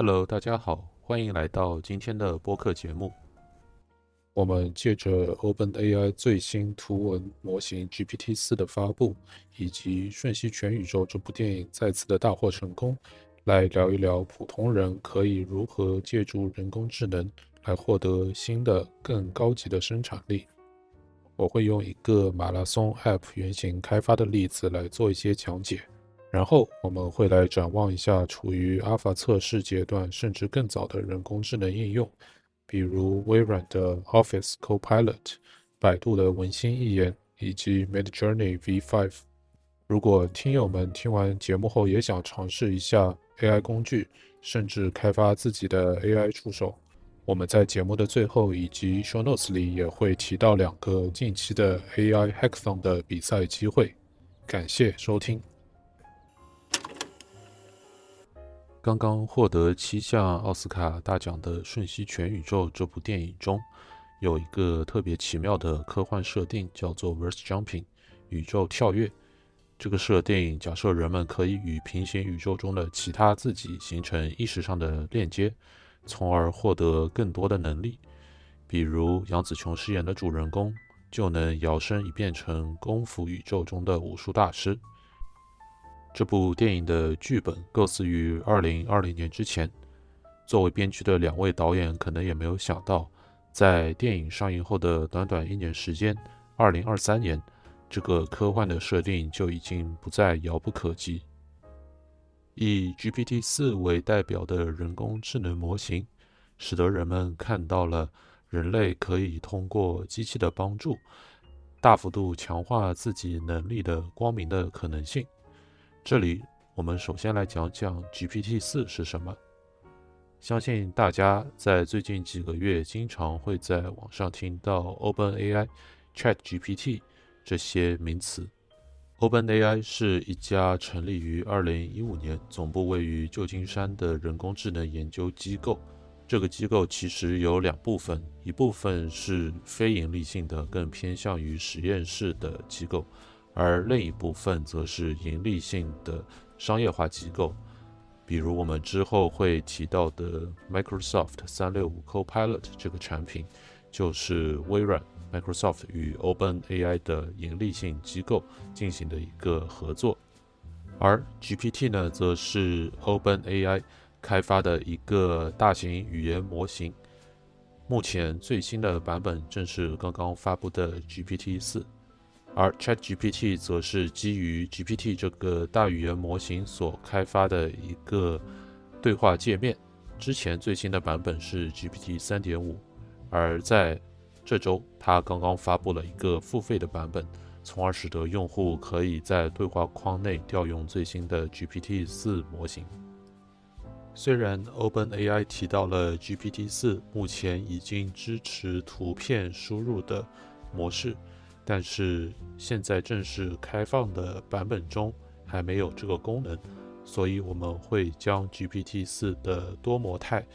Hello，大家好，欢迎来到今天的播客节目。我们借着 OpenAI 最新图文模型 GPT-4 的发布，以及《瞬息全宇宙》这部电影再次的大获成功，来聊一聊普通人可以如何借助人工智能来获得新的、更高级的生产力。我会用一个马拉松 App 原型开发的例子来做一些讲解，然后我们会来展望一下处于 Alpha 测试阶段甚至更早的人工智能应用。比如微软的 Office Copilot、百度的文心一言以及 Midjourney V5。如果听友们听完节目后也想尝试一下 AI 工具，甚至开发自己的 AI 助手，我们在节目的最后以及 Show Notes 里也会提到两个近期的 AI Hackathon 的比赛机会。感谢收听。刚刚获得七项奥斯卡大奖的《瞬息全宇宙》这部电影中，有一个特别奇妙的科幻设定，叫做 Verse Jumping（ 宇宙跳跃）。这个设定假设人们可以与平行宇宙中的其他自己形成意识上的链接，从而获得更多的能力。比如杨紫琼饰演的主人公就能摇身一变成功夫宇宙中的武术大师。这部电影的剧本构思于2020年之前。作为编剧的两位导演可能也没有想到，在电影上映后的短短一年时间，2023年，这个科幻的设定就已经不再遥不可及。以 GPT-4 为代表的人工智能模型，使得人们看到了人类可以通过机器的帮助，大幅度强化自己能力的光明的可能性。这里，我们首先来讲讲 GPT-4 是什么。相信大家在最近几个月经常会在网上听到 OpenAI、ChatGPT 这些名词。OpenAI 是一家成立于2015年、总部位于旧金山的人工智能研究机构。这个机构其实有两部分，一部分是非盈利性的，更偏向于实验室的机构。而另一部分则是盈利性的商业化机构，比如我们之后会提到的 Microsoft 365 Copilot 这个产品，就是微软 Microsoft 与 OpenAI 的盈利性机构进行的一个合作。而 GPT 呢，则是 OpenAI 开发的一个大型语言模型，目前最新的版本正是刚刚发布的 GPT 四。而 ChatGPT 则是基于 GPT 这个大语言模型所开发的一个对话界面。之前最新的版本是 GPT 3.5，而在这周，它刚刚发布了一个付费的版本，从而使得用户可以在对话框内调用最新的 GPT-4 模型。虽然 OpenAI 提到了 GPT-4 目前已经支持图片输入的模式。但是现在正式开放的版本中还没有这个功能，所以我们会将 GPT-4 的多模态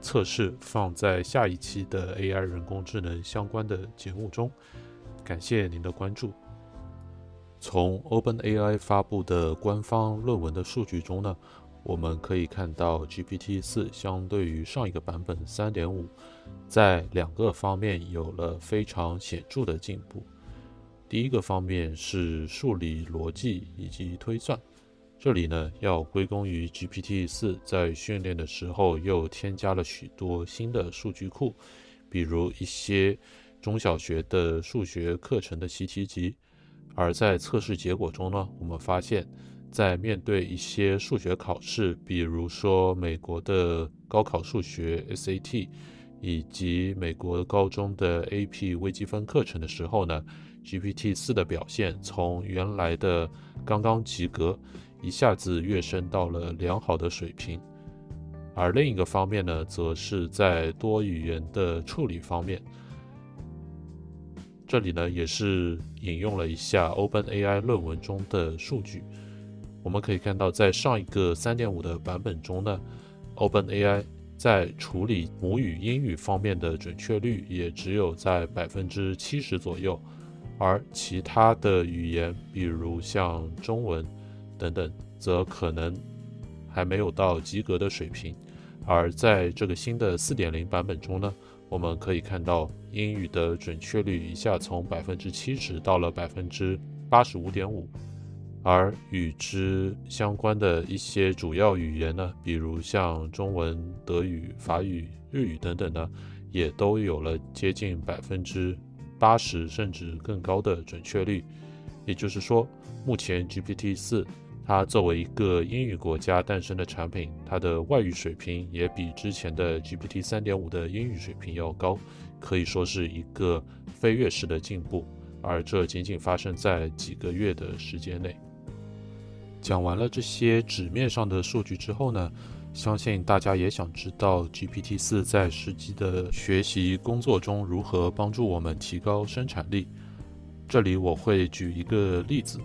测试放在下一期的 AI 人工智能相关的节目中。感谢您的关注。从 OpenAI 发布的官方论文的数据中呢，我们可以看到 GPT-4 相对于上一个版本3.5，在两个方面有了非常显著的进步。第一个方面是数理逻辑以及推算，这里呢要归功于 GPT 四在训练的时候又添加了许多新的数据库，比如一些中小学的数学课程的习题集。而在测试结果中呢，我们发现，在面对一些数学考试，比如说美国的高考数学 SAT 以及美国高中的 AP 微积分课程的时候呢。GPT 四的表现从原来的刚刚及格，一下子跃升到了良好的水平。而另一个方面呢，则是在多语言的处理方面。这里呢，也是引用了一下 OpenAI 论文中的数据。我们可以看到，在上一个3.5的版本中呢，OpenAI 在处理母语英语方面的准确率也只有在百分之七十左右。而其他的语言，比如像中文等等，则可能还没有到及格的水平。而在这个新的四点零版本中呢，我们可以看到英语的准确率一下从百分之七十到了百分之八十五点五，而与之相关的一些主要语言呢，比如像中文、德语、法语、日语等等呢，也都有了接近百分之八十甚至更高的准确率。也就是说，目前 GPT 四。它作为一个英语国家诞生的产品，它的外语水平也比之前的 GPT 三点五的英语水平要高，可以说是一个飞跃式的进步。而这仅仅发生在几个月的时间内。讲完了这些纸面上的数据之后呢，相信大家也想知道 GPT 四在实际的学习工作中如何帮助我们提高生产力。这里我会举一个例子。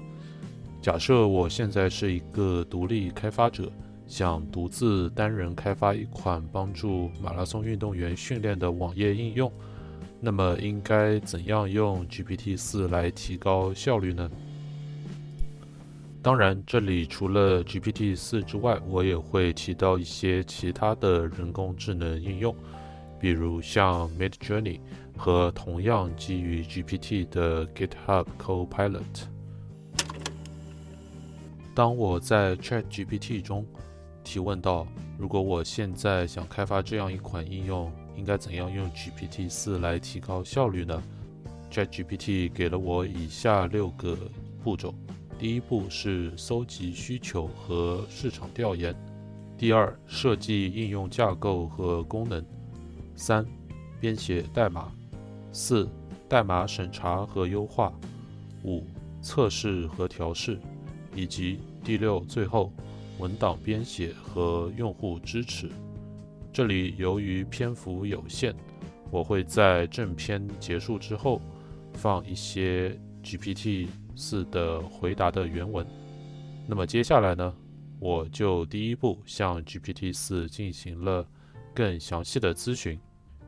假设我现在是一个独立开发者，想独自单人开发一款帮助马拉松运动员训练的网页应用，那么应该怎样用 GPT 四来提高效率呢？当然，这里除了 GPT 四之外，我也会提到一些其他的人工智能应用，比如像 Midjourney 和同样基于 GPT 的 GitHub Copilot。当我在 Chat GPT 中提问到，如果我现在想开发这样一款应用，应该怎样用 GPT 四来提高效率呢？Chat GPT 给了我以下六个步骤：第一步是搜集需求和市场调研；第二，设计应用架构和功能；三，编写代码；四，代码审查和优化；五，测试和调试。以及第六，最后文档编写和用户支持。这里由于篇幅有限，我会在正片结束之后放一些 GPT 四的回答的原文。那么接下来呢，我就第一步向 GPT 四进行了更详细的咨询。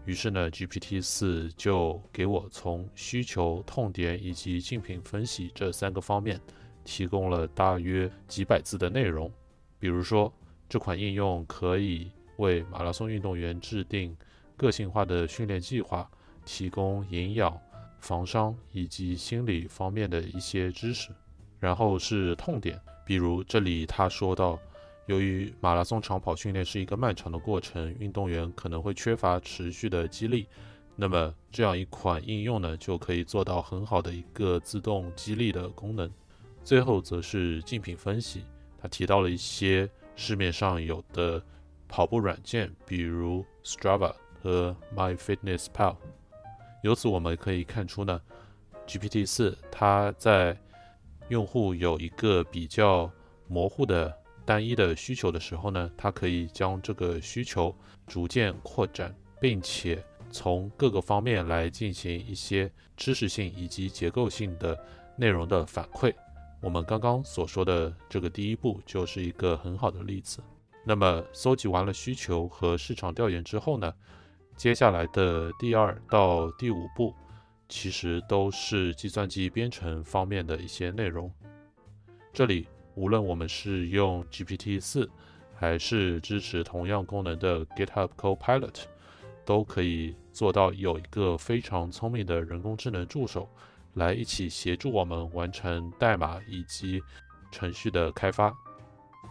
于是呢，GPT 四就给我从需求、痛点以及竞品分析这三个方面。提供了大约几百字的内容，比如说，这款应用可以为马拉松运动员制定个性化的训练计划，提供营养、防伤以及心理方面的一些知识。然后是痛点，比如这里他说到，由于马拉松长跑训练是一个漫长的过程，运动员可能会缺乏持续的激励，那么这样一款应用呢，就可以做到很好的一个自动激励的功能。最后则是竞品分析，他提到了一些市面上有的跑步软件，比如 Strava 和 MyFitnessPal。由此我们可以看出呢，GPT 四它在用户有一个比较模糊的单一的需求的时候呢，它可以将这个需求逐渐扩展，并且从各个方面来进行一些知识性以及结构性的内容的反馈。我们刚刚所说的这个第一步就是一个很好的例子。那么，搜集完了需求和市场调研之后呢，接下来的第二到第五步，其实都是计算机编程方面的一些内容。这里，无论我们是用 GPT 四，还是支持同样功能的 GitHub Copilot，都可以做到有一个非常聪明的人工智能助手。来一起协助我们完成代码以及程序的开发。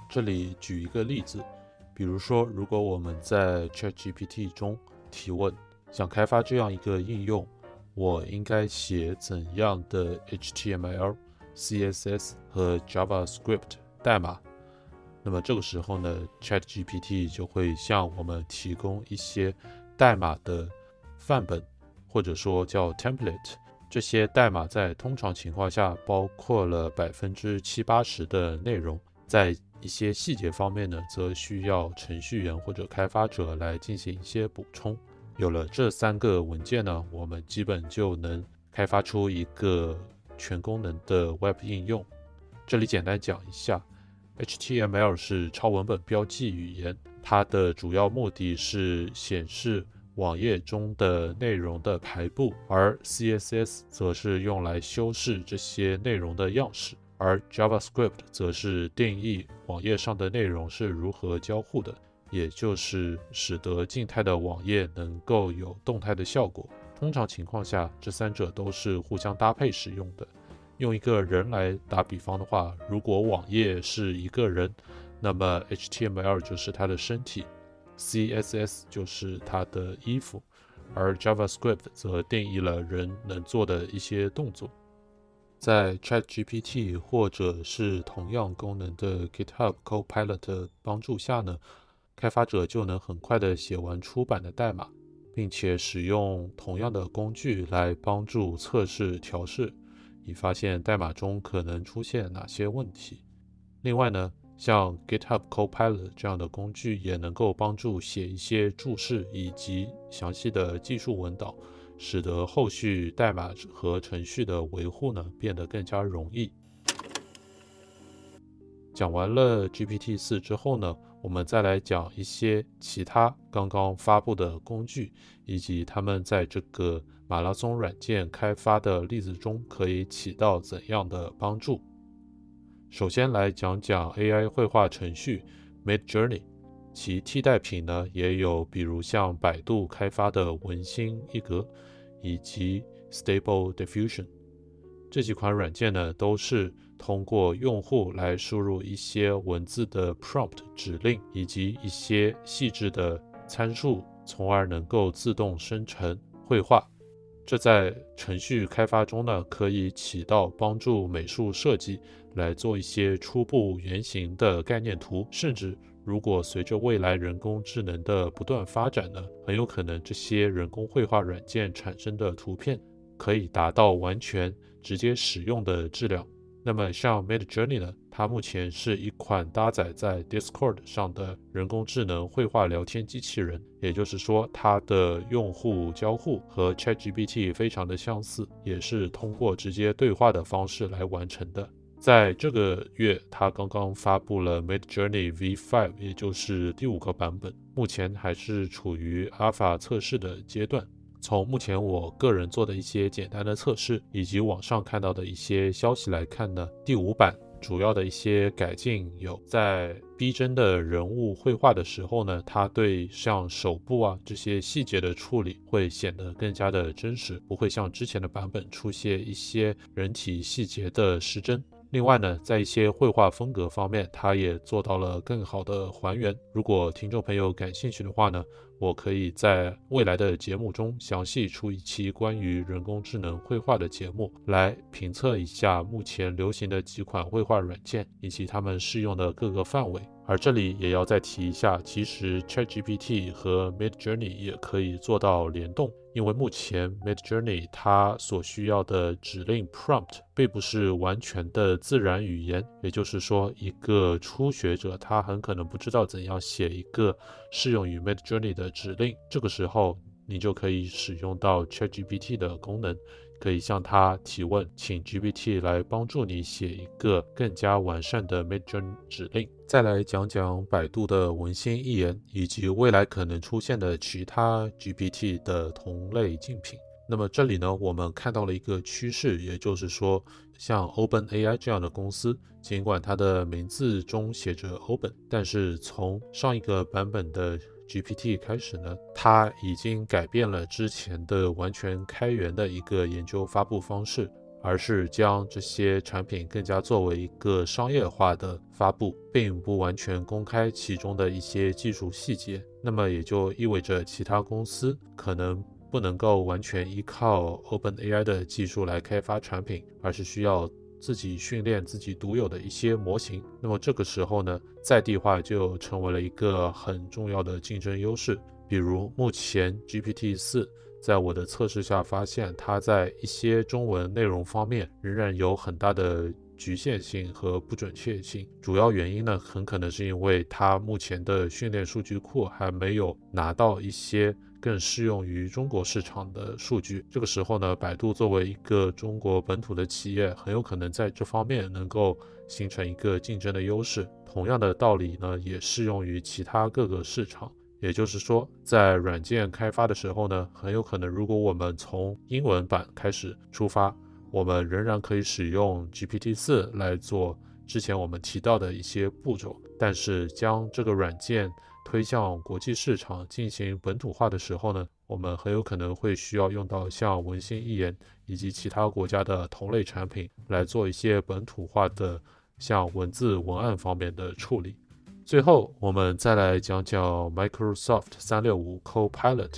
这里举一个例子，比如说，如果我们在 ChatGPT 中提问，想开发这样一个应用，我应该写怎样的 HTML、CSS 和 JavaScript 代码？那么这个时候呢，ChatGPT 就会向我们提供一些代码的范本，或者说叫 template。这些代码在通常情况下包括了百分之七八十的内容，在一些细节方面呢，则需要程序员或者开发者来进行一些补充。有了这三个文件呢，我们基本就能开发出一个全功能的 Web 应用。这里简单讲一下，HTML 是超文本标记语言，它的主要目的是显示。网页中的内容的排布，而 CSS 则是用来修饰这些内容的样式，而 JavaScript 则是定义网页上的内容是如何交互的。也就是使得静态的网页能够有动态的效果。通常情况下，这三者都是互相搭配使用的。用一个人来打比方的话，如果网页是一个人，那么 HTML 就是他的身体，CSS 就是他的衣服，而 JavaScript 则定义了人能做的一些动作。在 ChatGPT 或者是同样功能的 GitHub Copilot 的帮助下呢，开发者就能很快的写完出版的代码，并且使用同样的工具来帮助测试调试。以发现代码中可能出现哪些问题。另外呢，像 GitHub Copilot 这样的工具也能够帮助写一些注释以及详细的技术文档，使得后续代码和程序的维护呢变得更加容易。讲完了 GPT 四之后呢，我们再来讲一些其他刚刚发布的工具，以及他们在这个。马拉松软件开发的例子中可以起到怎样的帮助？首先来讲讲 AI 绘画程序 Midjourney，其替代品呢也有，比如像百度开发的文心一格以及 Stable Diffusion 这几款软件呢，都是通过用户来输入一些文字的 prompt 指令以及一些细致的参数，从而能够自动生成绘画。这在程序开发中呢，可以起到帮助美术设计来做一些初步原型的概念图，甚至如果随着未来人工智能的不断发展呢，很有可能这些人工绘画软件产生的图片可以达到完全直接使用的质量。那么像 Mid Journey 呢？它目前是一款搭载在 Discord 上的人工智能绘画聊天机器人，也就是说，它的用户交互和 ChatGPT 非常的相似，也是通过直接对话的方式来完成的。在这个月，它刚刚发布了 Mid Journey V5，也就是第五个版本，目前还是处于 Alpha 测试的阶段。从目前我个人做的一些简单的测试，以及网上看到的一些消息来看呢，第五版。主要的一些改进有，在逼真的人物绘画的时候呢，它对像手部啊这些细节的处理会显得更加的真实，不会像之前的版本出现一些人体细节的失真。另外呢，在一些绘画风格方面，它也做到了更好的还原。如果听众朋友感兴趣的话呢，我可以在未来的节目中详细出一期关于人工智能绘画的节目，来评测一下目前流行的几款绘画软件以及它们适用的各个范围。而这里也要再提一下，其实 ChatGPT 和 Midjourney 也可以做到联动，因为目前 Midjourney 它所需要的指令 prompt 并不是完全的自然语言，也就是说，一个初学者他很可能不知道怎样写一个适用于 Midjourney 的指令，这个时候你就可以使用到 ChatGPT 的功能。可以向他提问，请 GPT 来帮助你写一个更加完善的 Midjourney 指令。再来讲讲百度的文心一言，以及未来可能出现的其他 GPT 的同类竞品。那么这里呢，我们看到了一个趋势，也就是说，像 OpenAI 这样的公司，尽管它的名字中写着 Open，但是从上一个版本的 GPT 开始呢，它已经改变了之前的完全开源的一个研究发布方式，而是将这些产品更加作为一个商业化的发布，并不完全公开其中的一些技术细节。那么也就意味着其他公司可能不能够完全依靠 OpenAI 的技术来开发产品，而是需要。自己训练自己独有的一些模型，那么这个时候呢，在地化就成为了一个很重要的竞争优势。比如目前 GPT 四在我的测试下发现，它在一些中文内容方面仍然有很大的局限性和不准确性。主要原因呢，很可能是因为它目前的训练数据库还没有拿到一些。更适用于中国市场的数据。这个时候呢，百度作为一个中国本土的企业，很有可能在这方面能够形成一个竞争的优势。同样的道理呢，也适用于其他各个市场。也就是说，在软件开发的时候呢，很有可能，如果我们从英文版开始出发，我们仍然可以使用 GPT 四来做之前我们提到的一些步骤，但是将这个软件。推向国际市场进行本土化的时候呢，我们很有可能会需要用到像文心一言以及其他国家的同类产品来做一些本土化的像文字文案方面的处理。最后，我们再来讲讲 Microsoft 三六五 Copilot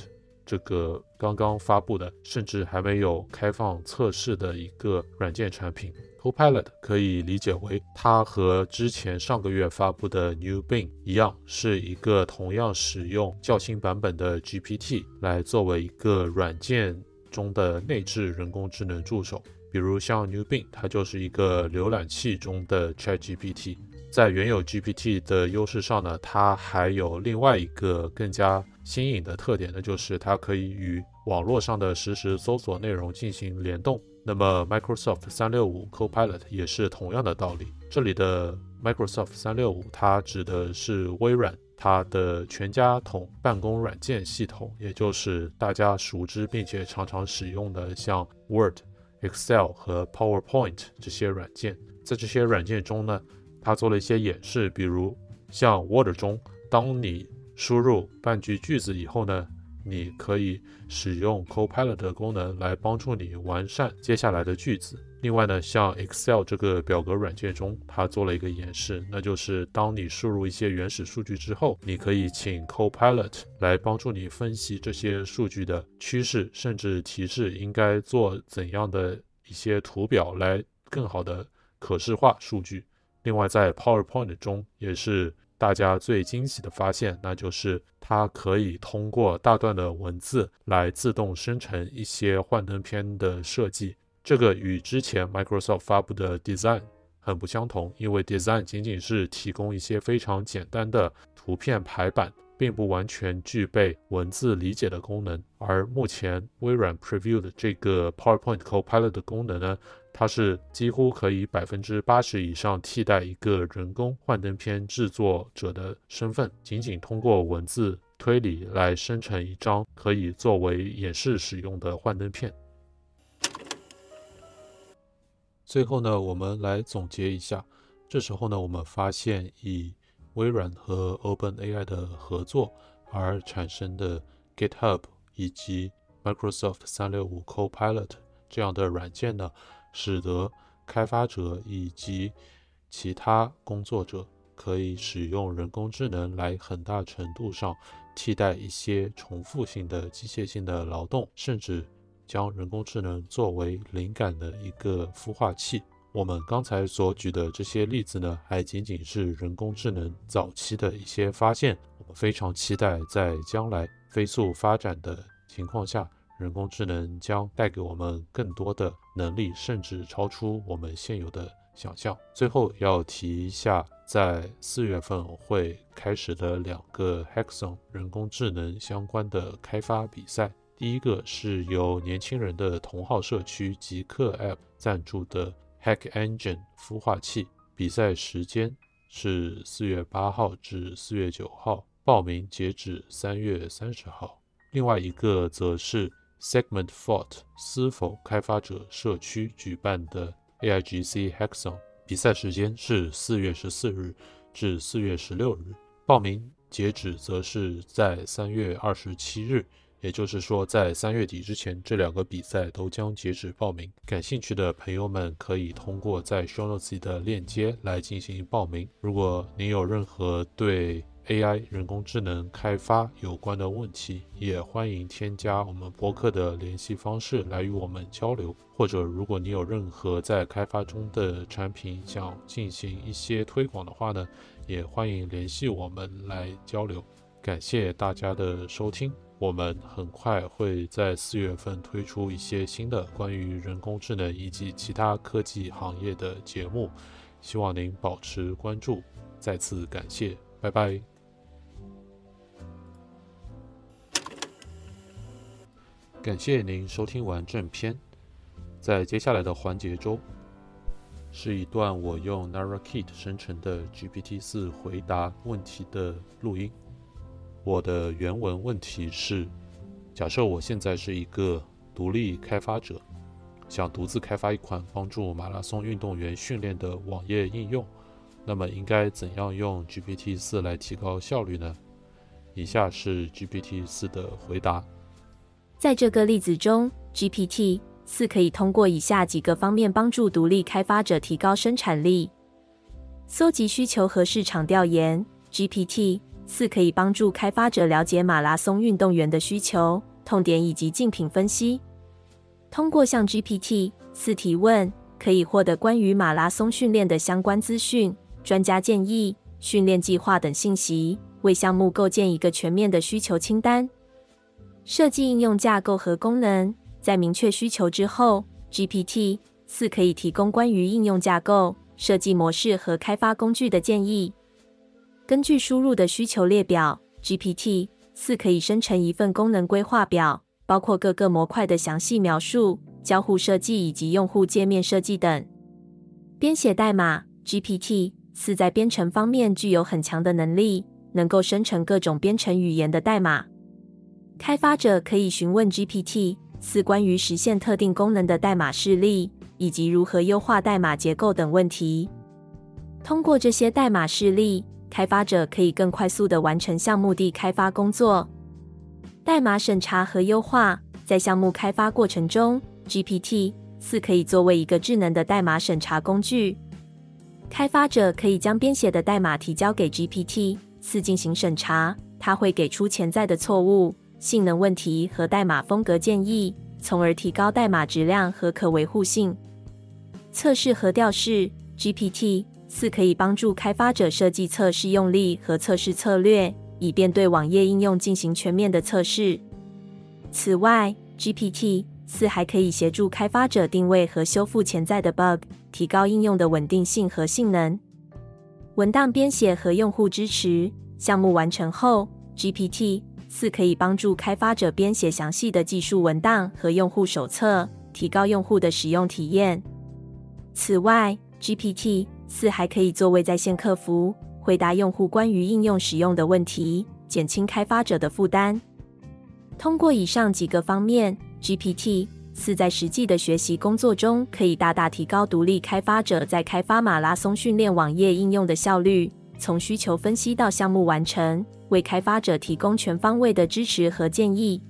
这个刚刚发布的，甚至还没有开放测试的一个软件产品。Copilot 可以理解为它和之前上个月发布的 New Bing 一样，是一个同样使用较新版本的 GPT 来作为一个软件中的内置人工智能助手。比如像 New Bing，它就是一个浏览器中的 ChatGPT。在原有 GPT 的优势上呢，它还有另外一个更加新颖的特点，那就是它可以与网络上的实时搜索内容进行联动。那么 Microsoft 三六五 Copilot 也是同样的道理。这里的 Microsoft 三六五，它指的是微软它的全家桶办公软件系统，也就是大家熟知并且常常使用的像 Word、Excel 和 PowerPoint 这些软件。在这些软件中呢，它做了一些演示，比如像 Word 中，当你输入半句句子以后呢。你可以使用 Copilot 的功能来帮助你完善接下来的句子。另外呢，像 Excel 这个表格软件中，它做了一个演示，那就是当你输入一些原始数据之后，你可以请 Copilot 来帮助你分析这些数据的趋势，甚至提示应该做怎样的一些图表来更好的可视化数据。另外，在 PowerPoint 中也是。大家最惊喜的发现，那就是它可以通过大段的文字来自动生成一些幻灯片的设计。这个与之前 Microsoft 发布的 Design 很不相同，因为 Design 仅仅是提供一些非常简单的图片排版，并不完全具备文字理解的功能。而目前微软 Preview 的这个 PowerPoint Copilot 的功能呢？它是几乎可以百分之八十以上替代一个人工幻灯片制作者的身份，仅仅通过文字推理来生成一张可以作为演示使用的幻灯片。最后呢，我们来总结一下。这时候呢，我们发现以微软和 OpenAI 的合作而产生的 GitHub 以及 Microsoft 三六五 Copilot 这样的软件呢。使得开发者以及其他工作者可以使用人工智能来很大程度上替代一些重复性的机械性的劳动，甚至将人工智能作为灵感的一个孵化器。我们刚才所举的这些例子呢，还仅仅是人工智能早期的一些发现。我们非常期待在将来飞速发展的情况下。人工智能将带给我们更多的能力，甚至超出我们现有的想象。最后要提一下，在四月份会开始的两个 Hackathon 人工智能相关的开发比赛。第一个是由年轻人的同号社区极客 App 赞助的 Hack Engine 孵化器，比赛时间是四月八号至四月九号，报名截止三月三十号。另外一个则是。Segment Fault 思否开发者社区举办的 AIGC Hackathon 比赛时间是四月十四日至四月十六日，报名截止则是在三月二十七日，也就是说在三月底之前，这两个比赛都将截止报名。感兴趣的朋友们可以通过在 Show Notes 的链接来进行报名。如果您有任何对 AI 人工智能开发有关的问题，也欢迎添加我们博客的联系方式来与我们交流。或者，如果你有任何在开发中的产品想进行一些推广的话呢，也欢迎联系我们来交流。感谢大家的收听，我们很快会在四月份推出一些新的关于人工智能以及其他科技行业的节目，希望您保持关注。再次感谢，拜拜。感谢您收听完正片，在接下来的环节中，是一段我用 Narrakit 生成的 GPT 四回答问题的录音。我的原文问题是：假设我现在是一个独立开发者，想独自开发一款帮助马拉松运动员训练的网页应用，那么应该怎样用 GPT 四来提高效率呢？以下是 GPT 四的回答。在这个例子中，GPT 四可以通过以下几个方面帮助独立开发者提高生产力：搜集需求和市场调研。GPT 四可以帮助开发者了解马拉松运动员的需求、痛点以及竞品分析。通过向 GPT 四提问，可以获得关于马拉松训练的相关资讯、专家建议、训练计划等信息，为项目构建一个全面的需求清单。设计应用架构和功能。在明确需求之后，GPT 四可以提供关于应用架构、设计模式和开发工具的建议。根据输入的需求列表，GPT 四可以生成一份功能规划表，包括各个模块的详细描述、交互设计以及用户界面设计等。编写代码，GPT 四在编程方面具有很强的能力，能够生成各种编程语言的代码。开发者可以询问 GPT 四关于实现特定功能的代码示例，以及如何优化代码结构等问题。通过这些代码示例，开发者可以更快速地完成项目的开发工作。代码审查和优化在项目开发过程中，GPT 四可以作为一个智能的代码审查工具。开发者可以将编写的代码提交给 GPT 四进行审查，它会给出潜在的错误、性能问题和代码风格建议，从而提高代码质量和可维护性。测试和调试 GPT。四可以帮助开发者设计测试用例和测试策略，以便对网页应用进行全面的测试。此外，GPT 四还可以协助开发者定位和修复潜在的 bug，提高应用的稳定性和性能。文档编写和用户支持项目完成后，GPT 四可以帮助开发者编写详细的技术文档和用户手册，提高用户的使用体验。此外，GPT 四还可以作为在线客服，回答用户关于应用使用的问题，减轻开发者的负担。通过以上几个方面，GPT 四在实际的学习工作中，可以大大提高独立开发者在开发马拉松训练网页应用的效率，从需求分析到项目完成，为开发者提供全方位的支持和建议。